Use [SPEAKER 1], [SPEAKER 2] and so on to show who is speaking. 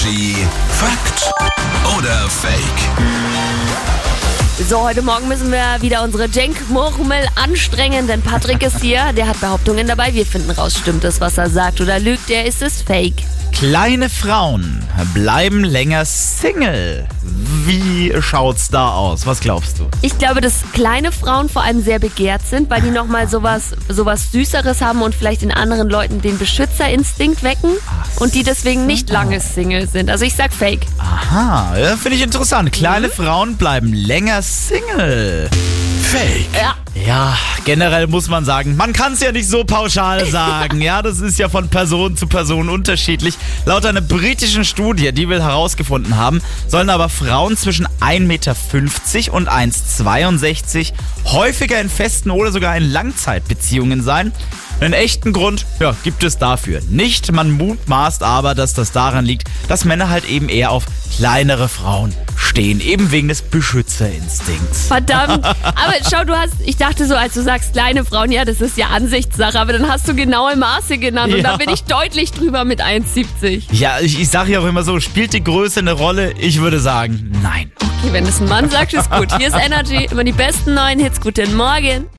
[SPEAKER 1] Energy Fakt oder Fake?
[SPEAKER 2] So, heute Morgen müssen wir wieder unsere Jenk-Murmel anstrengen, denn Patrick ist hier. Der hat Behauptungen dabei. Wir finden raus, stimmt es, was er sagt oder lügt er, ist es Fake.
[SPEAKER 3] Kleine Frauen bleiben länger Single. Wie schaut's da aus? Was glaubst du?
[SPEAKER 2] Ich glaube, dass kleine Frauen vor allem sehr begehrt sind, weil die nochmal sowas, sowas Süßeres haben und vielleicht in anderen Leuten den Beschützerinstinkt wecken und die deswegen nicht lange Single sind. Also ich sag Fake.
[SPEAKER 3] Aha, ja, finde ich interessant. Kleine Frauen bleiben länger Single.
[SPEAKER 1] Fake.
[SPEAKER 2] Ja.
[SPEAKER 3] Ja, generell muss man sagen, man kann es ja nicht so pauschal sagen. Ja, das ist ja von Person zu Person unterschiedlich. Laut einer britischen Studie, die wir herausgefunden haben, sollen aber Frauen zwischen 1,50 Meter und 1,62 häufiger in festen oder sogar in Langzeitbeziehungen sein. Einen echten Grund ja, gibt es dafür nicht. Man mutmaßt aber, dass das daran liegt, dass Männer halt eben eher auf kleinere Frauen stehen, eben wegen des Beschützerinstinkts.
[SPEAKER 2] Verdammt. Aber schau, du hast, ich dachte so, als du sagst kleine Frauen, ja, das ist ja Ansichtssache, aber dann hast du genaue Maße genannt und
[SPEAKER 3] Ja.
[SPEAKER 2] da bin ich deutlich drüber mit 1,70.
[SPEAKER 3] Ja, ich, ich sage ja auch immer so, spielt die Größe eine Rolle? Ich würde sagen, nein.
[SPEAKER 2] Okay, wenn es ein Mann sagt, ist gut. Hier ist Energy, immer die besten neuen Hits. Guten Morgen.